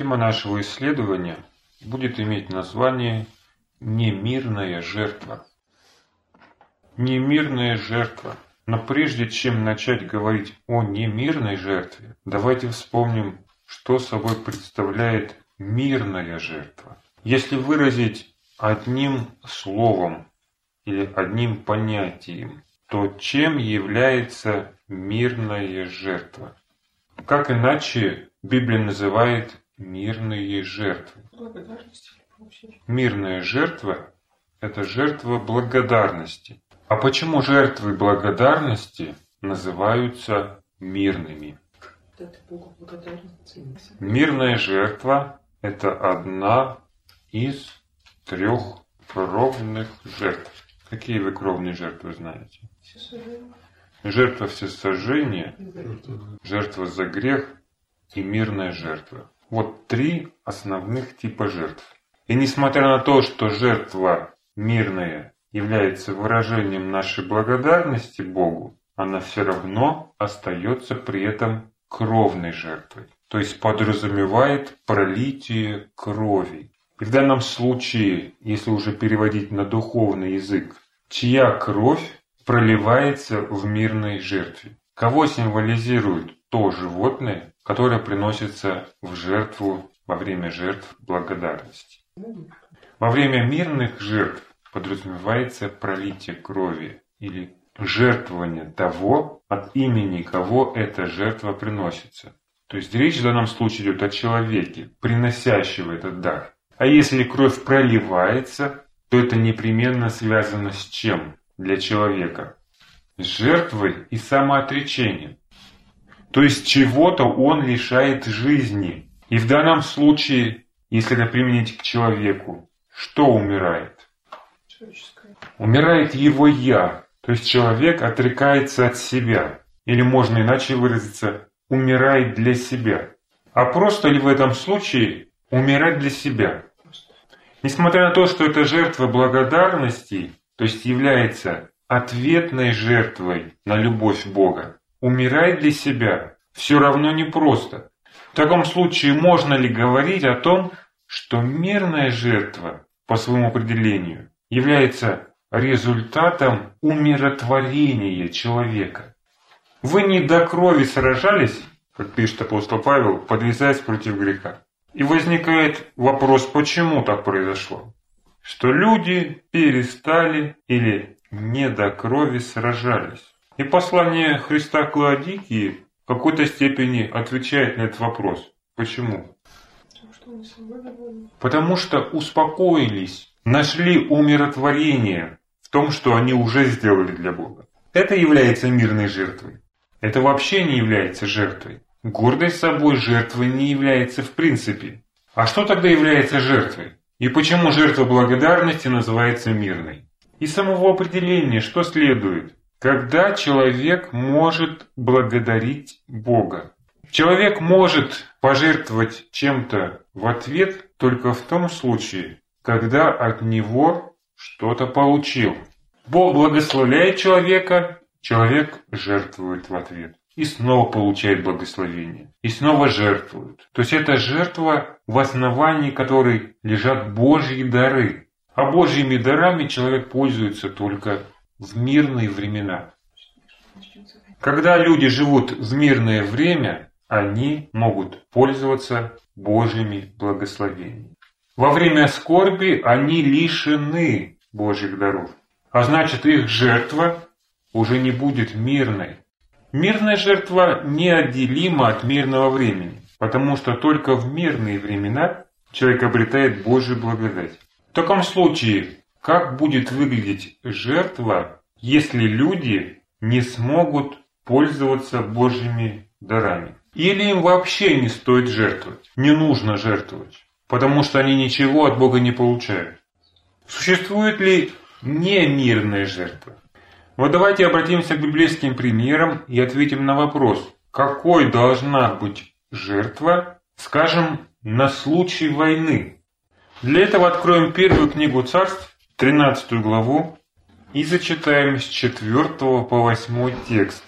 Тема нашего исследования будет иметь название «Немирная жертва». Немирная жертва. Но прежде чем начать говорить о немирной жертве, давайте вспомним, что собой представляет мирная жертва. Если выразить одним словом или одним понятием, то чем является мирная жертва? Как иначе Библия называет мирные жертвы? Мирная жертва – это жертва благодарности. А почему жертвы благодарности называются мирными? Мирная жертва – это одна из трех кровных жертв. Какие вы кровные жертвы знаете? Жертва всесожжения, жертва за грех и мирная жертва. Вот три основных типа жертв. И несмотря на то, что жертва мирная является выражением нашей благодарности Богу, она все равно остается при этом кровной жертвой. То есть подразумевает пролитие крови. И в данном случае, если уже переводить на духовный язык, чья кровь проливается в мирной жертве. Кого символизирует то животное, которое приносится в жертву во время жертв благодарности? Во время мирных жертв подразумевается пролитие крови или жертвование того, от имени кого эта жертва приносится. То есть речь в данном случае идет о человеке, приносящего этот дар. А если кровь проливается, то это непременно связано с чем для человека? С жертвой и самоотречением. То есть чего-то он лишает жизни. И в данном случае, если это применить к человеку, что умирает? Умирает его «я». То есть человек отрекается от себя. Или можно иначе выразиться, умирает для себя. А просто ли в этом случае умирать для себя? Несмотря на то, что это жертва благодарности, то есть является ответной жертвой на любовь Бога, умирать для себя все равно непросто. В таком случае можно ли говорить о том, что мирная жертва по своему определению является результатом умиротворения человека? Вы не до крови сражались, как пишет апостол Павел, подвязаясь против греха. И возникает вопрос, почему так произошло? Что люди перестали или не до крови сражались. И послание Христа к Лаодикии в какой-то степени отвечает на этот вопрос. Почему? Потому что успокоились, нашли умиротворение в том, что они уже сделали для Бога. Это является мирной жертвой. Это вообще не является жертвой. Гордость собой жертвой не является в принципе. А что тогда является жертвой? И почему жертва благодарности называется мирной? Из самого определения что следует? Когда человек может благодарить Бога. Человек может пожертвовать чем-то в ответ только в том случае, когда от него что-то получил. Бог благословляет человека, человек жертвует в ответ и снова получает благословение, и снова жертвует. То есть это жертва, в основании которой лежат Божьи дары. А Божьими дарами человек пользуется только в мирные времена. Когда люди живут в мирное время, они могут пользоваться Божьими благословениями. Во время скорби они лишены Божьих даров. А значит, их жертва уже не будет мирной, Мирная жертва неотделима от мирного времени, потому что только в мирные времена человек обретает Божью благодать. В таком случае, как будет выглядеть жертва, если люди не смогут пользоваться Божьими дарами? Или им вообще не стоит жертвовать, не нужно жертвовать, потому что они ничего от Бога не получают? Существует ли немирная жертва? Вот давайте обратимся к библейским примерам и ответим на вопрос, какой должна быть жертва, скажем, на случай войны. Для этого откроем первую книгу царств, 13 главу, и зачитаем с 4 по 8 текст.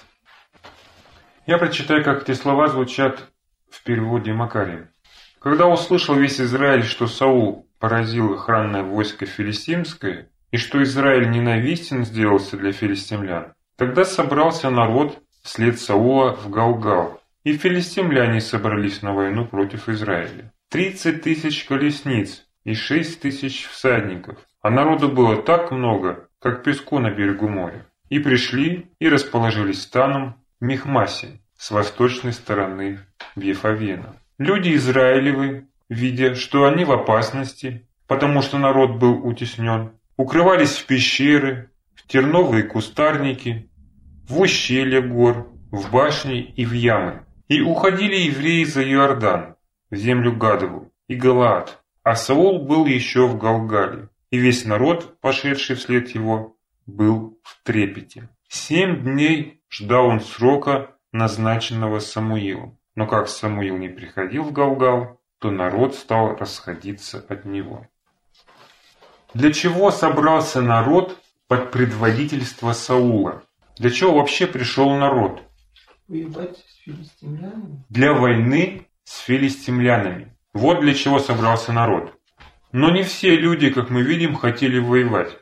Я прочитаю, как эти слова звучат в переводе Макария. Когда услышал весь Израиль, что Саул поразил охранное войско филистимское, и что Израиль ненавистен сделался для филистимлян, тогда собрался народ вслед Саула в Галгал, и филистимляне собрались на войну против Израиля. Тридцать тысяч колесниц и шесть тысяч всадников, а народу было так много, как песку на берегу моря. И пришли и расположились станом в Мехмасе с восточной стороны Вефавена. Люди Израилевы, видя, что они в опасности, потому что народ был утеснен, укрывались в пещеры, в терновые кустарники, в ущелья гор, в башни и в ямы. И уходили евреи за Иордан, в землю Гадову и Галаад, а Саул был еще в Галгале, и весь народ, пошедший вслед его, был в трепете. Семь дней ждал он срока, назначенного Самуилом. Но как Самуил не приходил в Галгал, то народ стал расходиться от него. Для чего собрался народ под предводительство Саула? Для чего вообще пришел народ? Воевать с филистимлянами? Для войны с филистимлянами. Вот для чего собрался народ. Но не все люди, как мы видим, хотели воевать.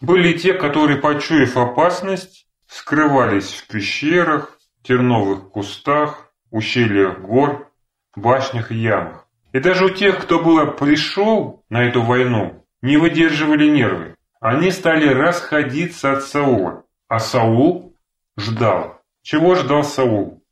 Были те, которые, почуяв опасность, скрывались в пещерах, терновых кустах, ущельях гор, башнях и ямах. И даже у тех, кто было пришел на эту войну, не выдерживали нервы. Они стали расходиться от Саула. А Саул ждал. Чего ждал Саул?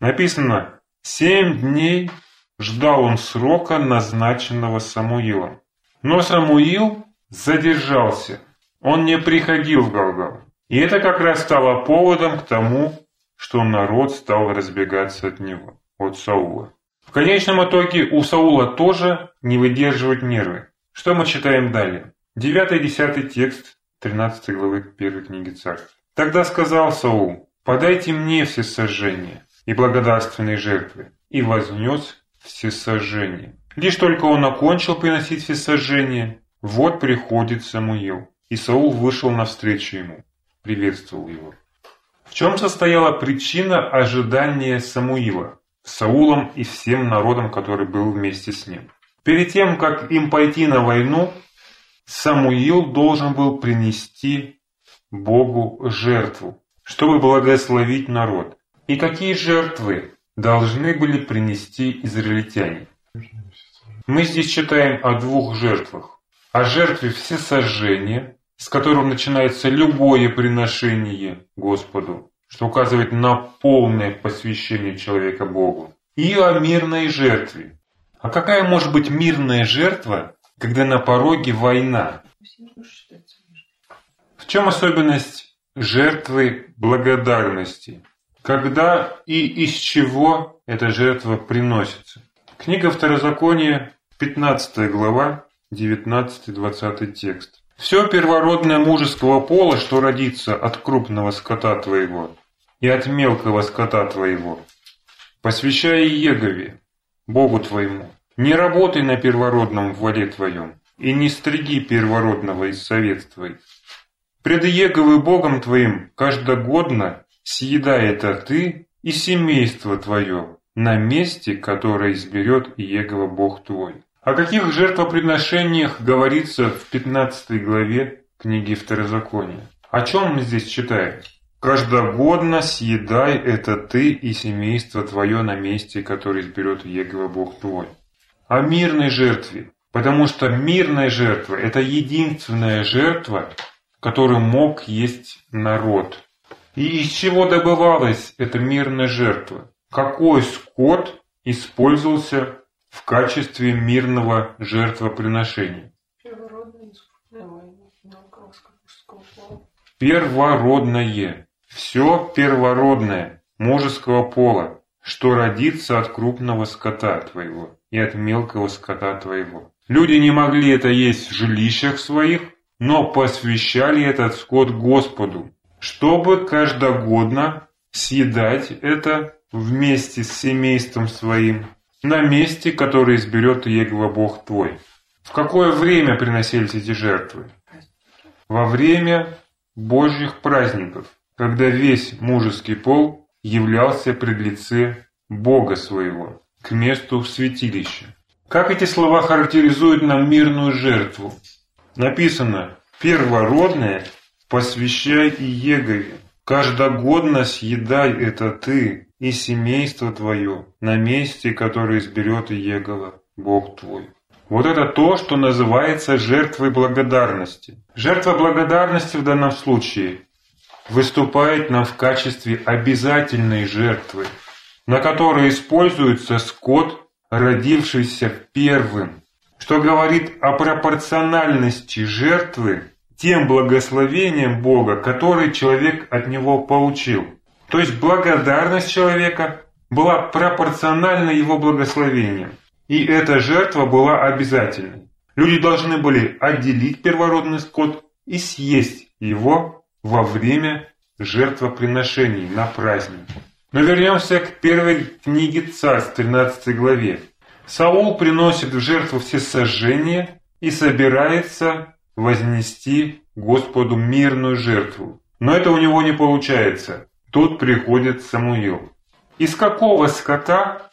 Написано, семь дней ждал он срока, назначенного Самуилом. Но Самуил задержался. Он не приходил в Галгал. И это как раз стало поводом к тому, что народ стал разбегаться от него, от Саула. В конечном итоге у Саула тоже не выдерживают нервы. Что мы читаем далее? 9-10 текст 13 главы 1 книги царств. Тогда сказал Саул, подайте мне все сожжения и благодарственные жертвы, и вознес все сожжения. Лишь только он окончил приносить все сожжения, вот приходит Самуил, и Саул вышел навстречу ему, приветствовал его. В чем состояла причина ожидания Самуила, Саулом и всем народом, который был вместе с ним? Перед тем, как им пойти на войну, Самуил должен был принести Богу жертву, чтобы благословить народ. И какие жертвы должны были принести израильтяне? Мы здесь читаем о двух жертвах. О жертве всесожжения, с которым начинается любое приношение Господу, что указывает на полное посвящение человека Богу, и о мирной жертве. А какая может быть мирная жертва, когда на пороге война? В чем особенность жертвы благодарности? Когда и из чего эта жертва приносится? Книга Второзакония, 15 глава, 19-20 текст. Все первородное мужеского пола, что родится от крупного скота твоего и от мелкого скота твоего, посвящай Егове, Богу твоему. Не работай на первородном в воде твоем, и не стриги первородного из совет твоих. Пред Еговы Богом твоим каждогодно съедай это ты и семейство твое на месте, которое изберет Егова Бог твой. О каких жертвоприношениях говорится в 15 главе книги Второзакония? О чем мы здесь читаем? «Каждогодно съедай это ты и семейство твое на месте, которое изберет Егова Бог твой». О мирной жертве, потому что мирная жертва – это единственная жертва, которую мог есть народ. И из чего добывалась эта мирная жертва? Какой скот использовался в качестве мирного жертвоприношения. Первородное. Все первородное мужеского пола, что родится от крупного скота твоего и от мелкого скота твоего. Люди не могли это есть в жилищах своих, но посвящали этот скот Господу, чтобы каждогодно съедать это вместе с семейством своим на месте, которое изберет Егова Бог твой. В какое время приносились эти жертвы? Во время Божьих праздников, когда весь мужеский пол являлся пред лице Бога своего, к месту в святилище. Как эти слова характеризуют нам мирную жертву? Написано «Первородное посвящай и Егове, каждогодно съедай это ты и семейство твое на месте, которое изберет Егова, Бог твой». Вот это то, что называется жертвой благодарности. Жертва благодарности в данном случае выступает нам в качестве обязательной жертвы, на которой используется скот, родившийся первым, что говорит о пропорциональности жертвы тем благословением Бога, который человек от него получил. То есть благодарность человека была пропорциональна его благословениям. И эта жертва была обязательной. Люди должны были отделить первородный скот и съесть его во время жертвоприношений на праздник. Но вернемся к первой книге Царств, 13 главе. Саул приносит в жертву все сожжения и собирается вознести Господу мирную жертву. Но это у него не получается. Тут приходит Самуил. Из какого скота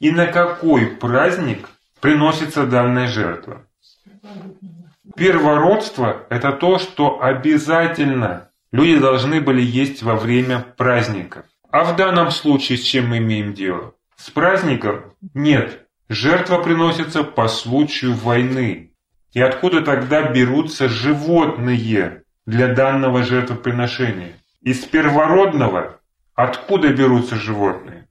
и на какой праздник приносится данная жертва? Первородство – это то, что обязательно люди должны были есть во время праздников. А в данном случае с чем мы имеем дело? С праздником? Нет. Жертва приносится по случаю войны. И откуда тогда берутся животные для данного жертвоприношения? Из первородного? Откуда берутся животные?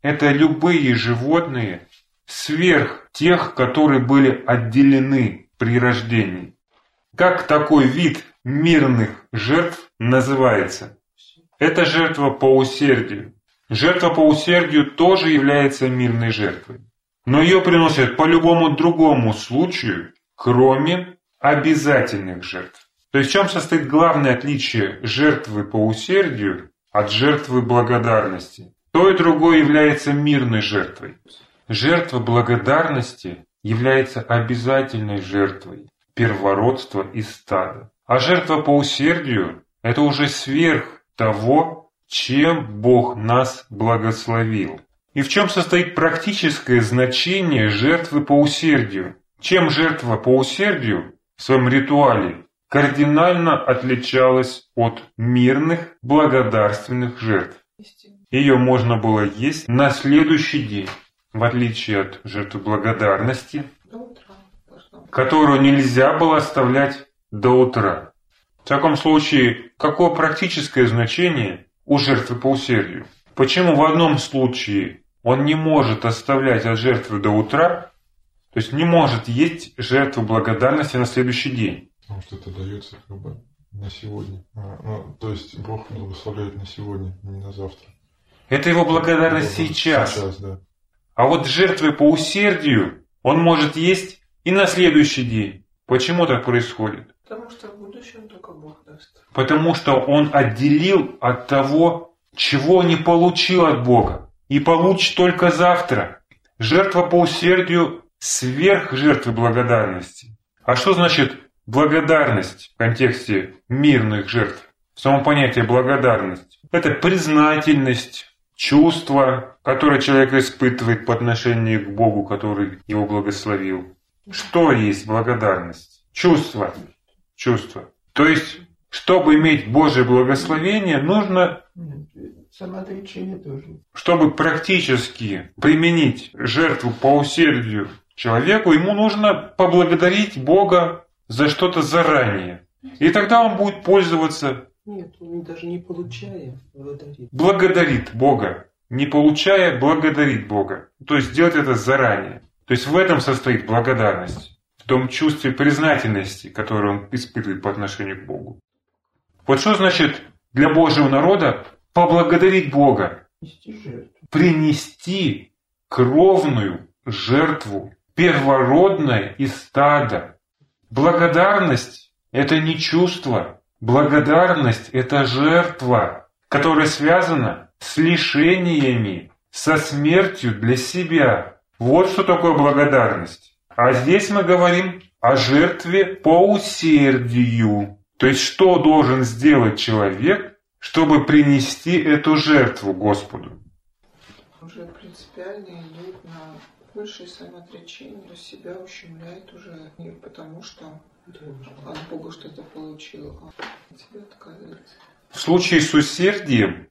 Это любые животные сверх тех, которые были отделены при рождении. Как такой вид мирных жертв называется? Это жертва по усердию. Жертва по усердию тоже является мирной жертвой. Но ее приносят по любому другому случаю, кроме обязательных жертв. То есть в чем состоит главное отличие жертвы по усердию от жертвы благодарности? То и другое является мирной жертвой. Жертва благодарности является обязательной жертвой первородства и стада. А жертва по усердию – это уже сверх того, чем Бог нас благословил. И в чем состоит практическое значение жертвы по усердию? Чем жертва по усердию в своем ритуале кардинально отличалась от мирных благодарственных жертв? Ее можно было есть на следующий день, в отличие от жертвы благодарности, которую нельзя было оставлять до утра. В таком случае, какое практическое значение у жертвы по усердию? Почему в одном случае он не может оставлять от жертвы до утра, то есть не может есть жертву благодарности на следующий день. Потому что это дается как бы на сегодня. А, ну, то есть Бог благословляет на сегодня, не на завтра. Это его благодарность сейчас. Сейчас, да. А вот жертвы по усердию он может есть и на следующий день. Почему так происходит? Потому что в будущем только Бог даст. Потому что он отделил от того, чего не получил от Бога и получит только завтра. Жертва по усердию сверх жертвы благодарности. А что значит благодарность в контексте мирных жертв? В самом понятии благодарность. Это признательность, чувство, которое человек испытывает по отношению к Богу, который его благословил. Что есть благодарность? Чувство. Чувство. То есть, чтобы иметь Божье благословение, нужно Самоотречение тоже. Чтобы практически применить жертву по усердию человеку, ему нужно поблагодарить Бога за что-то заранее. И тогда он будет пользоваться... Нет, он даже не получая, благодарит. Благодарит Бога. Не получая, благодарит Бога. То есть делать это заранее. То есть в этом состоит благодарность. В том чувстве признательности, которое он испытывает по отношению к Богу. Вот что значит для Божьего народа поблагодарить Бога, принести кровную жертву, первородное из стада. Благодарность – это не чувство, благодарность – это жертва, которая связана с лишениями, со смертью для себя. Вот что такое благодарность. А здесь мы говорим о жертве по усердию. То есть, что должен сделать человек, чтобы принести эту жертву Господу. Уже принципиально идут на Высшее самоотречение себя ущемляет уже не потому, что от Бога что-то получил, а от себя отказывается. В случае с усердием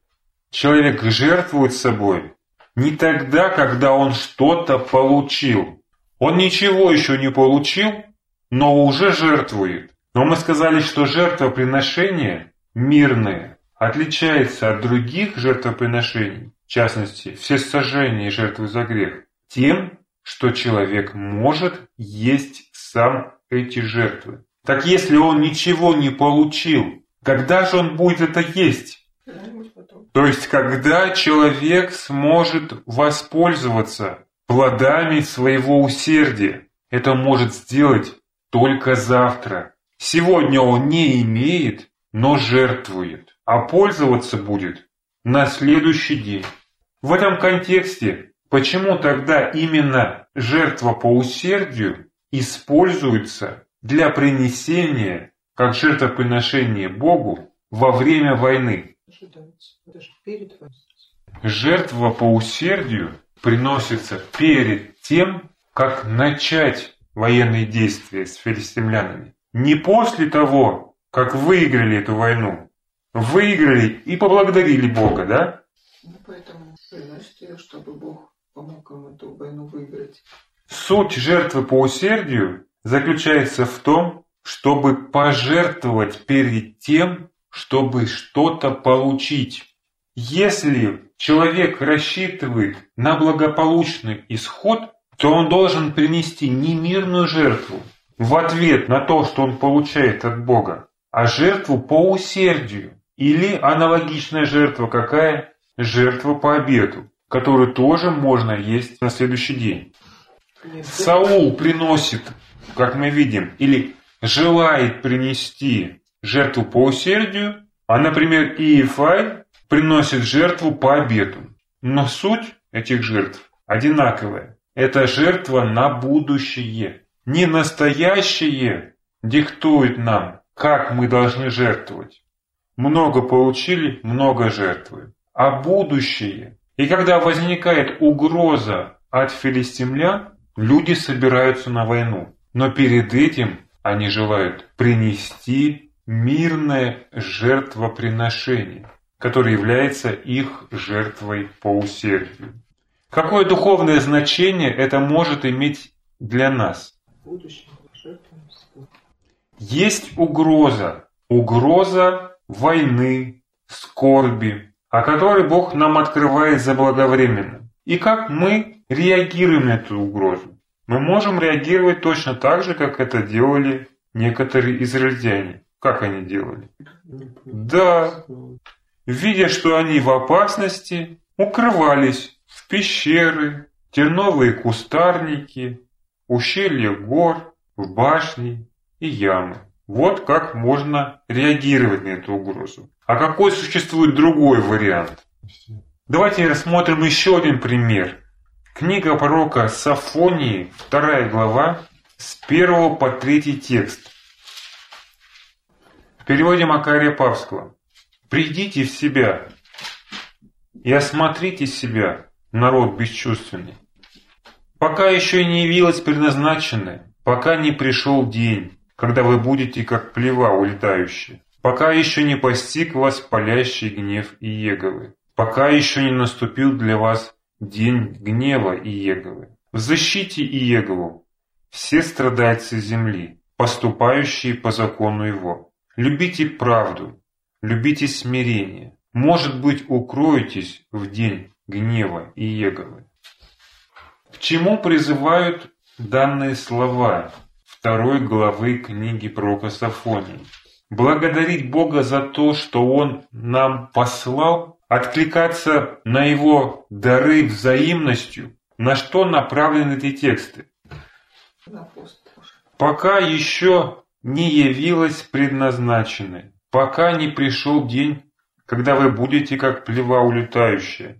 человек жертвует собой не тогда, когда он что-то получил. Он ничего еще не получил, но уже жертвует. Но мы сказали, что жертвоприношение мирное отличается от других жертвоприношений, в частности, все сожжения и жертвы за грех, тем, что человек может есть сам эти жертвы. Так если он ничего не получил, когда же он будет это есть? То есть, когда человек сможет воспользоваться плодами своего усердия, это может сделать только завтра. Сегодня он не имеет, но жертвует, а пользоваться будет на следующий день. В этом контексте, почему тогда именно жертва по усердию используется для принесения как жертвоприношение Богу во время войны? Жертва по усердию приносится перед тем, как начать военные действия с филистимлянами. Не после того, как выиграли эту войну. Выиграли и поблагодарили Бога, да? Ну, поэтому приносите, чтобы Бог помог им эту войну выиграть. Суть жертвы по усердию заключается в том, чтобы пожертвовать перед тем, чтобы что-то получить. Если человек рассчитывает на благополучный исход, то он должен принести не мирную жертву в ответ на то, что он получает от Бога, а жертву по усердию. Или аналогичная жертва какая? Жертва по обету, которую тоже можно есть на следующий день. Саул приносит, как мы видим, или желает принести жертву по усердию, а, например, Иефай приносит жертву по обету. Но суть этих жертв одинаковая. Это жертва на будущее. Не настоящее диктует нам, как мы должны жертвовать. Много получили, много жертвуем. А будущее. И когда возникает угроза от филистимлян, люди собираются на войну. Но перед этим они желают принести мирное жертвоприношение, которое является их жертвой по усердию. Какое духовное значение это может иметь для нас? Есть угроза, угроза войны, скорби, о которой Бог нам открывает заблаговременно. И как мы реагируем на эту угрозу? Мы можем реагировать точно так же, как это делали некоторые израильтяне. Как они делали? Да, видя, что они в опасности, укрывались в пещеры, терновые кустарники, ущелья гор, в башни и ямы. Вот как можно реагировать на эту угрозу. А какой существует другой вариант? Давайте рассмотрим еще один пример. Книга пророка Сафонии, вторая глава, с первого по третий текст. В переводе Макария Павского. «Придите в себя и осмотрите себя, народ бесчувственный. Пока еще не явилось предназначенное, пока не пришел день, когда вы будете как плева улетающие, пока еще не постиг вас палящий гнев Иеговы, пока еще не наступил для вас день гнева Иеговы. В защите Иегову все страдальцы земли, поступающие по закону его. Любите правду, любите смирение. Может быть, укроетесь в день гнева Иеговы. К чему призывают данные слова второй главы книги пророка Сафонии? Благодарить Бога за то, что Он нам послал откликаться на его дары взаимностью, на что направлены эти тексты. Пока еще не явилось предназначенное, пока не пришел день, когда вы будете как плева улетающая,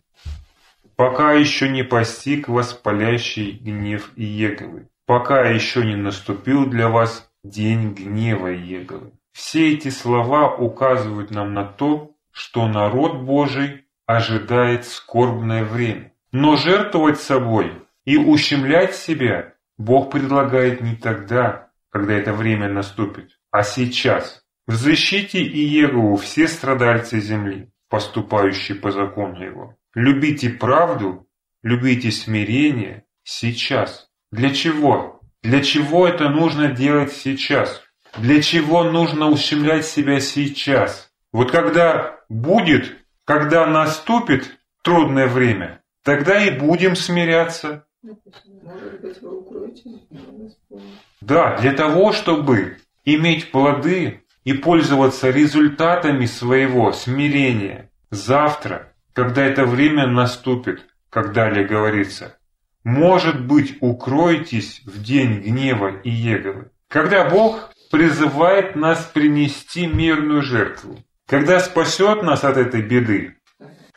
пока еще не постиг вас палящий гнев Иеговы, пока еще не наступил для вас день гнева Иеговы. Все эти слова указывают нам на то, что народ Божий ожидает скорбное время. Но жертвовать собой И ущемлять себя Бог предлагает не тогда, когда это время наступит, а сейчас. Взыщите Иегову все страдальцы земли, поступающие по закону его. Любите правду, любите смирение сейчас. Для чего? Для чего это нужно делать сейчас? Для чего нужно ущемлять себя сейчас? Вот когда будет, когда наступит трудное время, тогда и будем смиряться. Да, для того, чтобы иметь плоды и пользоваться результатами своего смирения завтра, когда это время наступит, как далее говорится. Может быть, укройтесь в день гнева и Еговы. Когда Бог призывает нас принести мирную жертву. Когда спасет нас от этой беды.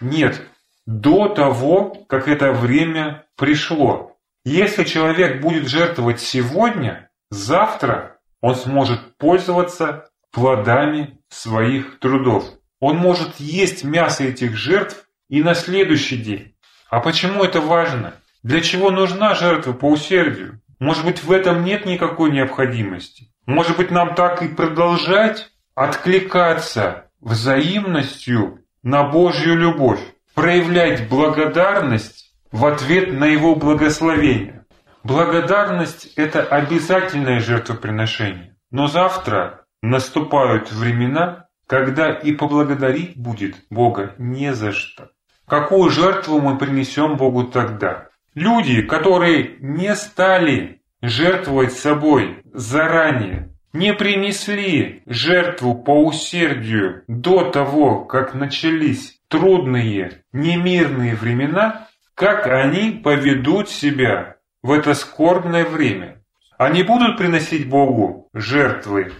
Нет, до того, как это время пришло. Если человек будет жертвовать сегодня, завтра он сможет пользоваться плодами своих трудов. Он может есть мясо этих жертв и на следующий день. А почему это важно? Для чего нужна жертва по усердию? Может быть, в этом нет никакой необходимости? Может быть, нам так и продолжать откликаться взаимностью на Божью любовь, проявлять благодарность в ответ на Его благословение. Благодарность – это обязательное жертвоприношение. Но завтра наступают времена, когда и поблагодарить будет Бога не за что. Какую жертву мы принесем Богу тогда? Люди, которые не стали жертвовать собой заранее, не принесли жертву по усердию до того, как начались трудные, немирные времена, как они поведут себя в это скорбное время? Они будут приносить Богу жертвы?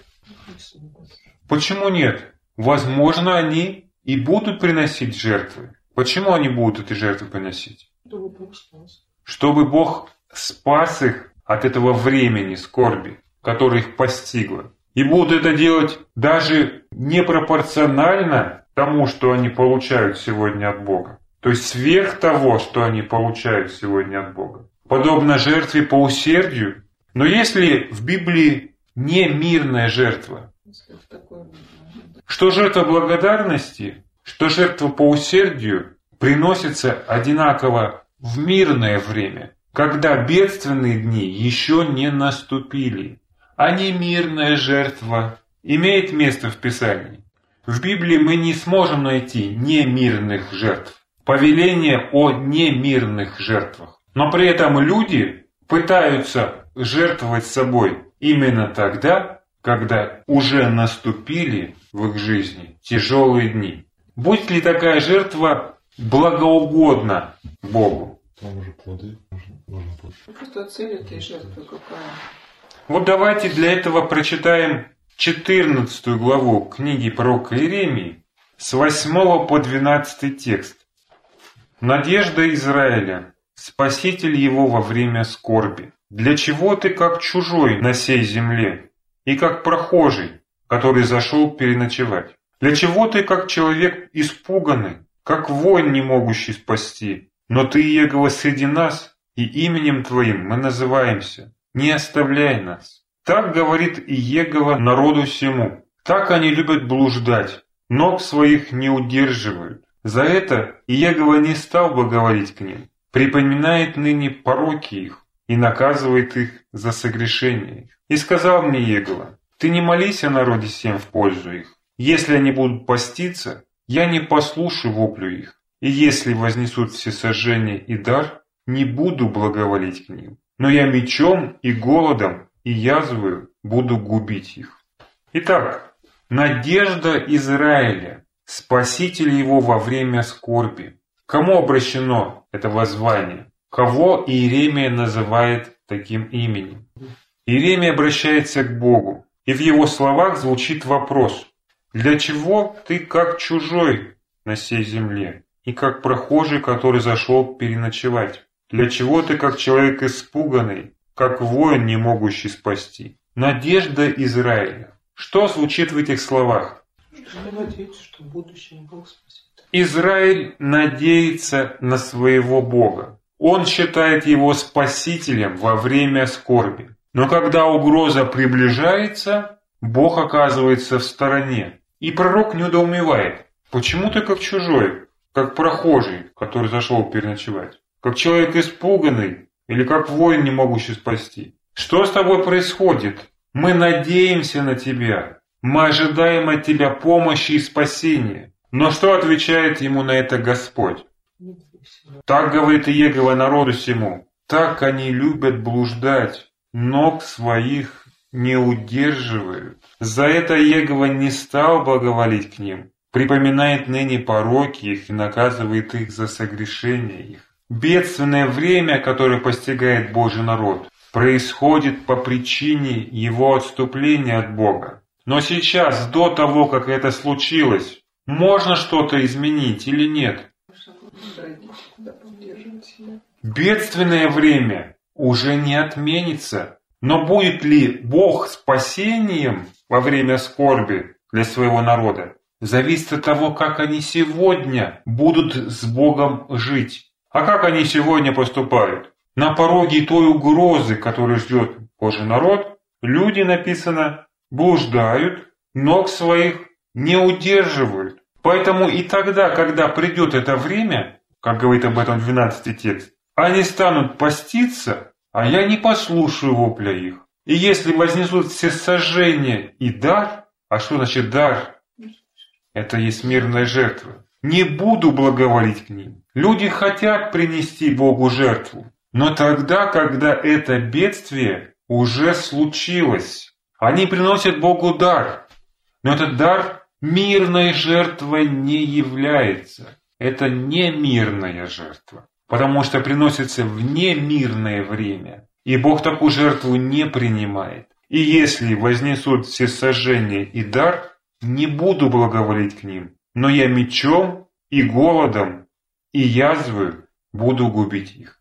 Почему нет? Возможно, они и будут приносить жертвы. Почему они будут эти жертвы приносить? Чтобы Бог спас. Чтобы Бог спас их от этого времени скорби, которое их постигло. И будут это делать даже непропорционально тому, что они получают сегодня от Бога. То есть сверх того, что они получают сегодня от Бога. Подобно жертве по усердию. Но если в Библии не мирная жертва, что жертва благодарности, что жертва по усердию приносится одинаково в мирное время, когда бедственные дни еще не наступили, а не мирная жертва имеет место в Писании. В Библии мы не сможем найти немирных жертв, повеление о немирных жертвах. Но при этом люди пытаются жертвовать собой именно тогда, когда уже наступили в их жизни тяжелые дни. Будет ли такая жертва благоугодна Богу? Там уже плоды можно, получить. Ну, Просто цель этой жертвы какая? Вот давайте для этого прочитаем 14 главу книги пророка Иеремии с 8 по 12 текст. Надежда Израиля, Спаситель его во время скорби. Для чего ты как чужой на сей земле и как прохожий, который зашел переночевать? Для чего ты как человек испуганный, как воин, не могущий спасти? Но ты, Егова, среди нас, и именем твоим мы называемся. Не оставляй нас. Так говорит Иегова народу всему. Так они любят блуждать, ног своих не удерживают. За это Иегова не стал бы говорить к ним, припоминает ныне пороки их и наказывает их за согрешение. И сказал мне Иегова, ты не молись о народе всем в пользу их. Если они будут поститься, я не послушаю воплю их. И если вознесут все сожжения и дар, не буду благоволить к ним. Но я мечом и голодом и язвою буду губить их. Итак, надежда Израиля, спаситель его во время скорби. Кому обращено это воззвание? Кого Иеремия называет таким именем? Иеремия обращается к Богу, и в его словах звучит вопрос. Для чего ты как чужой на сей земле и как прохожий, который зашел переночевать? Для чего ты как человек испуганный, как воин, не могущий спасти? Надежда Израиля. Что звучит в этих словах? Что надеяться, что в будущем Бог спасет. Израиль надеется на своего Бога. Он считает его спасителем во время скорби. Но когда угроза приближается, Бог оказывается в стороне. И пророк недоумевает, почему ты как чужой, как прохожий, который зашел переночевать, как человек испуганный или как воин, не могущий спасти. Что с тобой происходит? Мы надеемся на тебя. Мы ожидаем от тебя помощи и спасения. Но что отвечает ему на это Господь? Так говорит Иегова народу всему. Так они любят блуждать, ног своих не удерживают. За это Иегова не стал благоволить к ним, припоминает ныне пороки их и наказывает их за согрешение их. Бедственное время, которое постигает Божий народ, происходит по причине его отступления от Бога. Но сейчас, до того, как это случилось, можно что-то изменить или нет? Бедственное время уже не отменится. Но будет ли Бог спасением во время скорби для своего народа, зависит от того, как они сегодня будут с Богом жить. А как они сегодня поступают? На пороге той угрозы, которую ждет Божий народ, люди, написано, блуждают, ног своих не удерживают. Поэтому и тогда, когда придет это время, как говорит об этом 12 текст, они станут поститься, а я не послушаю вопля их. И если вознесут все сожжения и дар, а что значит дар? Это есть мирная жертва. Не буду благоволить к ним. Люди хотят принести Богу жертву, но тогда, когда это бедствие уже случилось. Они приносят Богу дар, но этот дар мирной жертвой не является. Это не мирная жертва потому что приносится в немирное время, и Бог такую жертву не принимает. И если вознесут все сожжения и дар, не буду благоволить к ним, но я мечом и голодом и язвою буду губить их.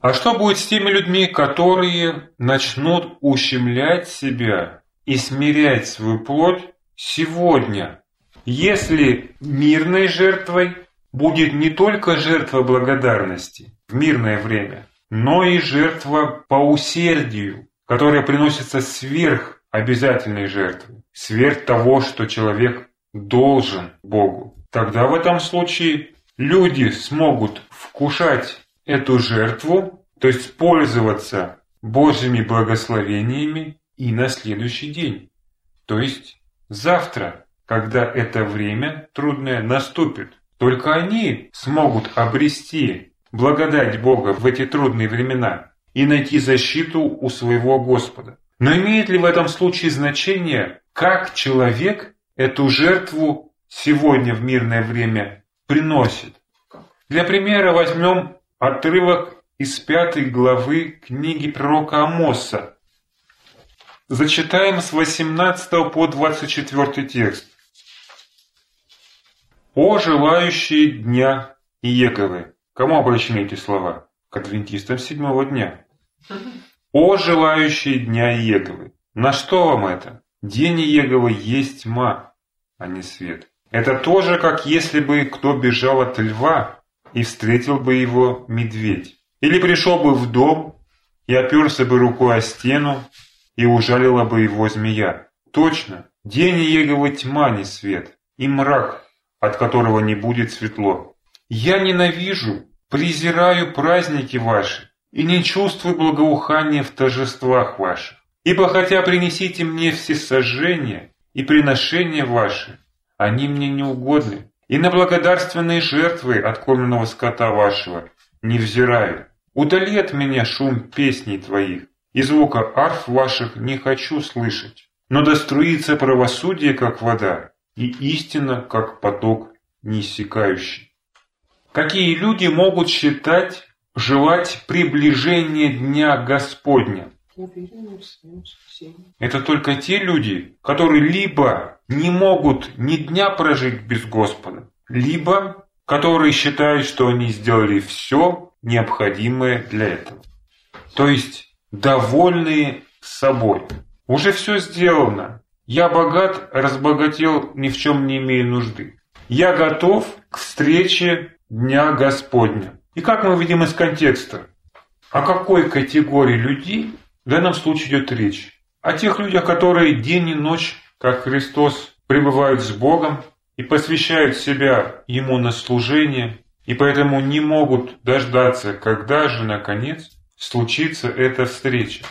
А что будет с теми людьми, которые начнут ущемлять себя и смирять свою плоть сегодня, если мирной жертвой будет не только жертва благодарности в мирное время, но и жертва по усердию, которая приносится сверх обязательной жертвы, сверх того, что человек должен Богу. Тогда в этом случае люди смогут вкушать эту жертву, то есть пользоваться Божьими благословениями и на следующий день, то есть завтра, когда это время трудное наступит. Только они смогут обрести благодать Бога в эти трудные времена и найти защиту у своего Господа. Но имеет ли в этом случае значение, как человек эту жертву сегодня в мирное время приносит? Для примера возьмем отрывок из пятой главы книги пророка Амоса. Зачитаем с 18 по 24 текст. «О желающие дня Иеговы». Кому обращены эти слова? К адвентистам седьмого дня. «О желающие дня Иеговы». На что вам это? День Иеговы есть тьма, а не свет. Это тоже, как если бы кто бежал от льва и встретил бы его медведь. Или пришел бы в дом и оперся бы рукой о стену, и ужалила бы его змея. Точно, день Иеговы тьма, не свет, и мрак, от которого не будет светло. Я ненавижу, презираю праздники ваши и не чувствую благоухания в торжествах ваших. Ибо хотя принесите мне все сожжения и приношения ваши, они мне не угодны, и на благодарственные жертвы откормленного скота вашего не взираю. Удали от меня шум песней твоих, и звука арф ваших не хочу слышать. Но доструится правосудие, как вода, и истина, как поток неиссякающий. Какие люди могут считать, желать приближения Дня Господня? Это только те люди, которые либо не могут ни дня прожить без Господа, либо которые считают, что они сделали все необходимое для этого. То есть довольные собой. Уже все сделано, я богат, разбогател, ни в чем не имею нужды. Я готов к встрече Дня Господня. И как мы видим из контекста, о какой категории людей в данном случае идет речь? О тех людях, которые день и ночь, как Христос, пребывают с Богом и посвящают себя Ему на служение, и поэтому не могут дождаться, когда же, наконец, случится эта встреча.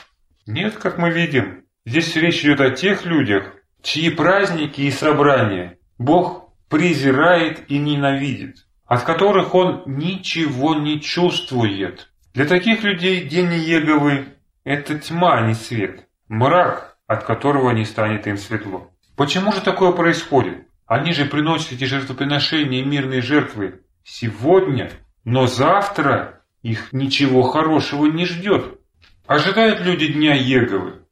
Нет, как мы видим, здесь речь идет о тех людях, чьи праздники и собрания Бог презирает и ненавидит, от которых Он ничего не чувствует. Для таких людей день Еговы – это тьма, а не свет, мрак, от которого не станет им светло. Почему же такое происходит? Они же приносят эти жертвоприношения и мирные жертвы сегодня, но завтра их ничего хорошего не ждет. Ожидают люди Дня Еговы?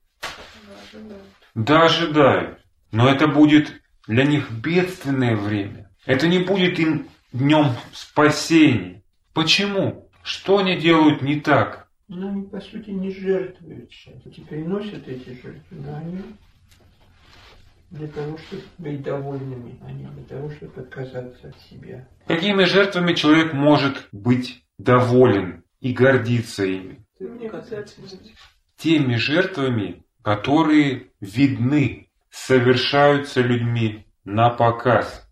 Да, ожидают. Но это будет для них бедственное время. Это не будет им днем спасения. Почему? Что они делают не так? Ну, они, по сути, не жертвуют. Эти приносят эти жертвы, но они для того, чтобы быть довольными, а не для того, чтобы отказаться от себя. Какими жертвами человек может быть доволен и гордиться ими? Теми жертвами, которые видны, совершаются людьми на показ.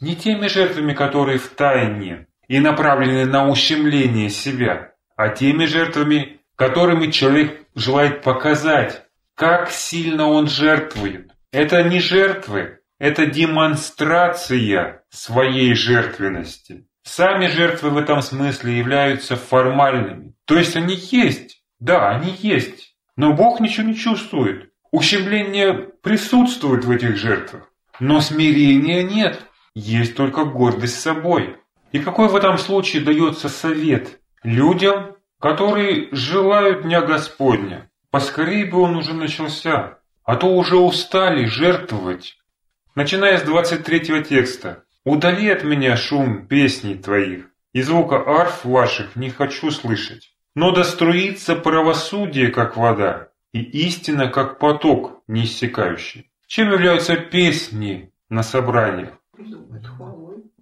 Не теми жертвами, которые в тайне и направлены на ущемление себя, а теми жертвами, которыми человек желает показать, как сильно он жертвует. Это не жертвы, это демонстрация своей жертвенности. Сами жертвы в этом смысле являются формальными. То есть они есть, да, они есть, но Бог ничего не чувствует. Ущемление присутствует в этих жертвах, но смирения нет, есть только гордость собой. И какой в этом случае дается совет людям, которые желают Дня Господня? Поскорее бы он уже начался, а то уже устали жертвовать. Начиная с 23 текста. «Удали от меня шум песней твоих, и звука арф ваших не хочу слышать. Но доструится правосудие, как вода, и истина, как поток неиссякающий». Чем являются песни на собраниях?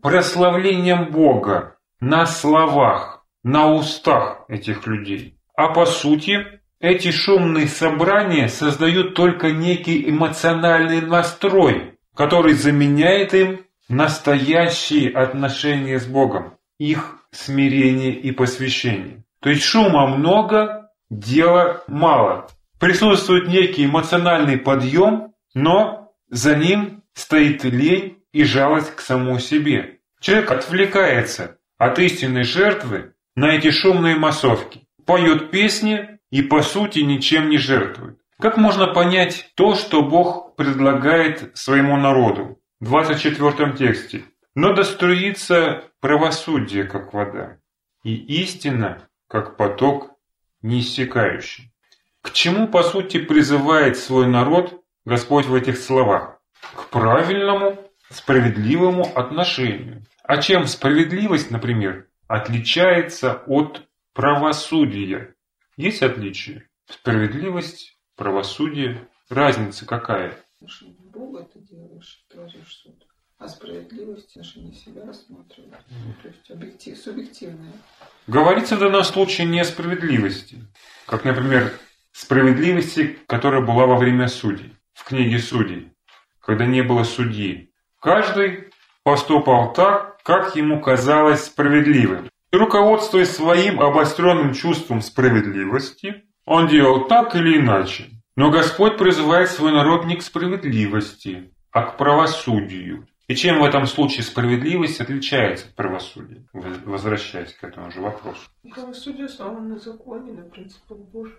Прославлением Бога на словах, на устах этих людей. А по сути, эти шумные собрания создают только некий эмоциональный настрой, который заменяет им настоящие отношения с Богом, их смирение и посвящение. То есть шума много, дела мало. Присутствует некий эмоциональный подъем, но за ним стоит лень и жалость к самому себе. Человек отвлекается от истинной жертвы на эти шумные массовки, поет песни, и по сути ничем не жертвует. Как можно понять то, что Бог предлагает своему народу? В 24 тексте. «Но доструится правосудие, как вода, и истина, как поток неиссякающий». К чему, по сути, призывает свой народ Господь в этих словах? К правильному, справедливому отношению. А чем справедливость, например, отличается от правосудия? Есть отличия? Справедливость, правосудие. Разница какая? Отношение Бога ты делаешь, творишь суд. А справедливость отношение себя рассматривает. То есть объектив, субъективное. Говорится в данном случае не о справедливости. Как, например, справедливости, которая была во время судей. В книге судей. Когда не было судьи. Каждый поступал так, как ему казалось справедливым. И руководствуясь своим обостренным чувством справедливости, он делал так или иначе. Но Господь призывает свой народ не к справедливости, а к правосудию. И чем в этом случае справедливость отличается от правосудия? Возвращаясь к этому же вопросу. Правосудие основано на законе, на принципах Божьих.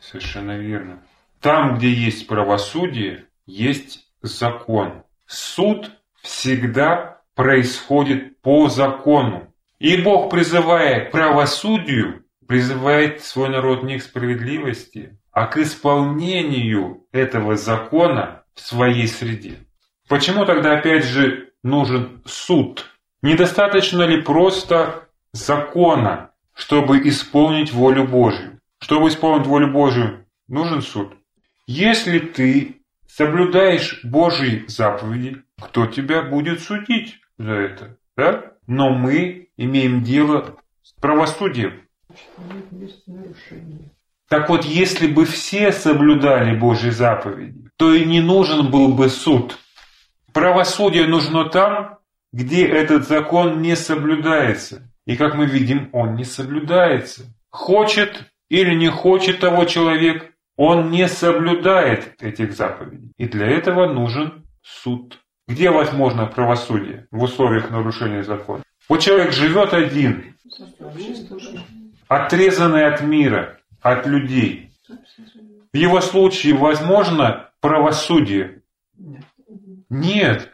Совершенно верно. Там, где есть правосудие, есть закон. Суд всегда происходит по закону. И Бог, призывая к правосудию, призывает свой народ не к справедливости, а к исполнению этого закона в своей среде. Почему тогда опять же нужен суд? Недостаточно ли просто закона, чтобы исполнить волю Божью? Чтобы исполнить волю Божью, нужен суд. Если ты соблюдаешь Божьи заповеди, кто тебя будет судить за это? Да? Но мы имеем дело с правосудием. Так вот, если бы все соблюдали Божьи заповеди, то и не нужен был бы суд. Правосудие нужно там, где этот закон не соблюдается. И как мы видим, он не соблюдается. Хочет или не хочет того человек, он не соблюдает этих заповедей. И для этого нужен суд. Где возможно правосудие в условиях нарушения закона? Вот человек живет один, отрезанный от мира, от людей. В его случае возможно правосудие? Нет.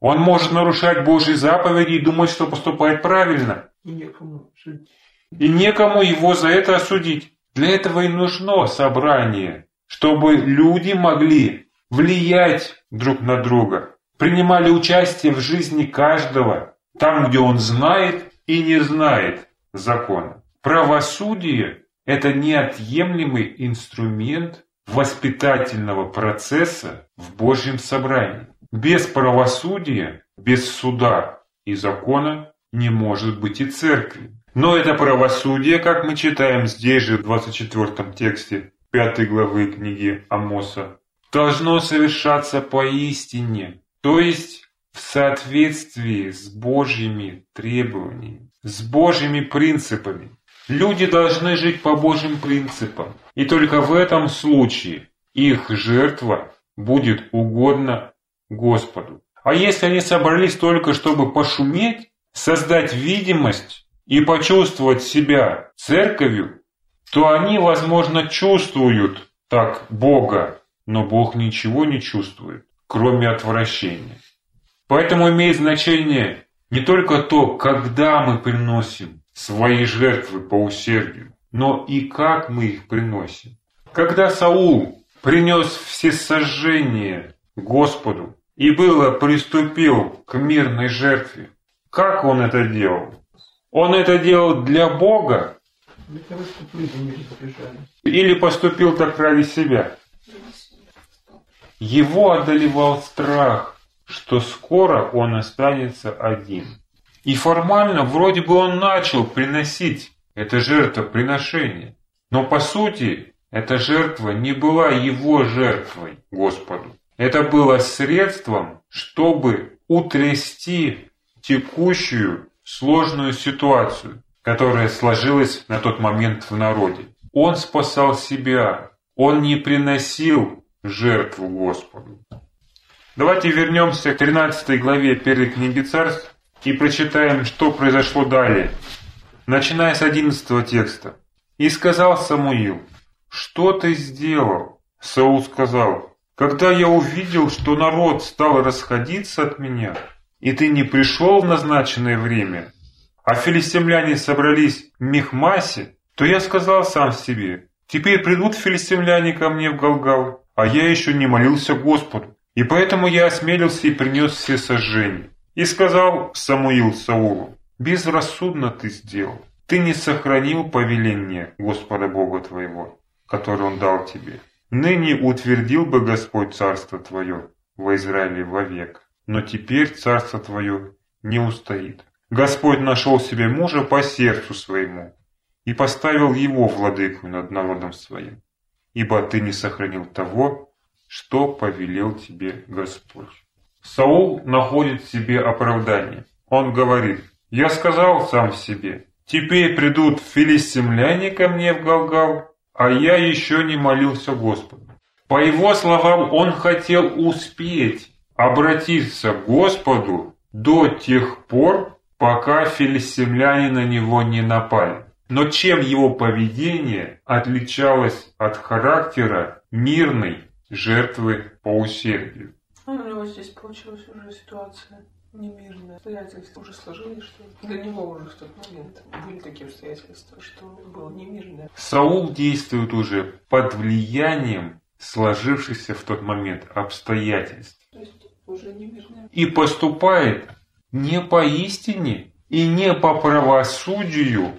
Он может нарушать Божьи заповеди и думать, что поступает правильно. И некому его за это осудить. Для этого и нужно собрание, чтобы люди могли влиять друг на друга, принимали участие в жизни каждого, там, где он знает и не знает закона. Правосудие – это неотъемлемый инструмент воспитательного процесса в Божьем собрании. Без правосудия, без суда и закона не может быть и церкви. Но это правосудие, как мы читаем здесь же в 24 тексте 5 главы книги Амоса, должно совершаться поистине, то есть в соответствии с Божьими требованиями, с Божьими принципами. Люди должны жить по Божьим принципам, и только в этом случае их жертва будет угодна Господу. А если они собрались только чтобы пошуметь, создать видимость и почувствовать себя церковью, то они, возможно, чувствуют так Бога, но Бог ничего не чувствует, кроме отвращения. Поэтому имеет значение не только то, когда мы приносим свои жертвы по усердию, но и как мы их приносим. Когда Саул принес все сожжения Господу и было приступил к мирной жертве, как он это делал? Он это делал для Бога или поступил так ради себя? Его одолевал страх, что скоро он останется один. И формально вроде бы он начал приносить это жертвоприношение. Но по сути эта жертва не была его жертвой Господу. Это было средством, чтобы утрясти текущую сложную ситуацию, которая сложилась на тот момент в народе. Он спасал себя, он не приносил жертву Господу. Давайте вернемся к 13 главе первой книги царств и прочитаем, что произошло далее, начиная с 11 текста. «И сказал Самуил, что ты сделал?» Саул сказал, «Когда я увидел, что народ стал расходиться от меня, и ты не пришел в назначенное время, а филистимляне собрались в Мехмасе, то я сказал сам себе, теперь придут филистимляне ко мне в Галгал, а я еще не молился Господу. И поэтому я осмелился и принес все сожжения. И сказал Самуил Саулу, безрассудно ты сделал. Ты не сохранил повеление Господа Бога твоего, которое Он дал тебе. Ныне утвердил бы Господь царство твое во Израиле вовек, но теперь царство твое не устоит. Господь нашел себе мужа по сердцу своему и поставил его владыку над народом своим, ибо ты не сохранил того, что повелел тебе Господь. Саул находит себе оправдание. Он говорит, я сказал сам себе, теперь придут филистимляне ко мне в Галгал, а я еще не молился Господу. По его словам, он хотел успеть обратиться к Господу до тех пор, пока филистимляне на него не напали. Но чем его поведение отличалось от характера мирной жертвы по усердию? Ну, у него здесь получилась уже ситуация немирная. Обстоятельства уже сложились, что для него уже в тот момент были такие обстоятельства, что было немирно. Саул действует уже под влиянием сложившихся в тот момент обстоятельств То есть. И поступает не по истине и не по правосудию,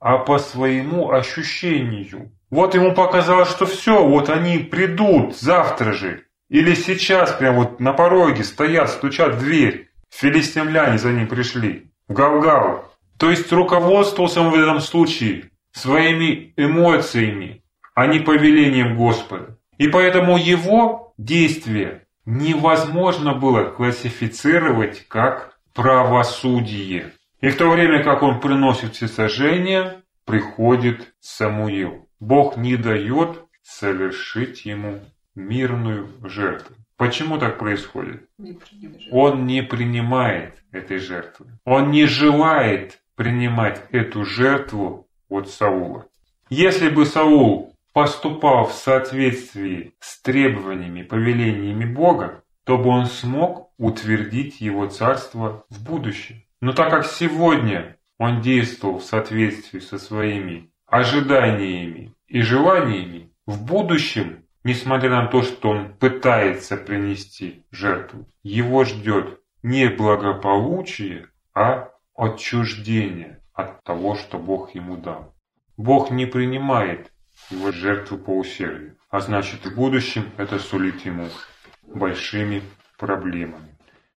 а по своему ощущению. Вот ему показалось, что все, вот они придут завтра же. Или сейчас прям вот на пороге стоят, стучат в дверь. Филистимляне за ним пришли. В Галгал. То есть руководствовался он в этом случае своими эмоциями, а не повелением Господа. И поэтому его действия невозможно было классифицировать как правосудие. И в то время, как он приносит всесожжение, приходит Самуил. Бог не дает совершить ему мирную жертву. Почему так происходит? Он не принимает этой жертвы. Он не желает принимать эту жертву от Саула. Если бы Саул поступал в соответствии с требованиями, повелениями Бога, то бы он смог утвердить его царство в будущем. Но так как сегодня он действовал в соответствии со своими ожиданиями и желаниями, в будущем, несмотря на то, что он пытается принести жертву, его ждет не благополучие, а отчуждение от того, что Бог ему дал. Бог не принимает его жертву по усердию, а значит в будущем это сулит ему большими проблемами.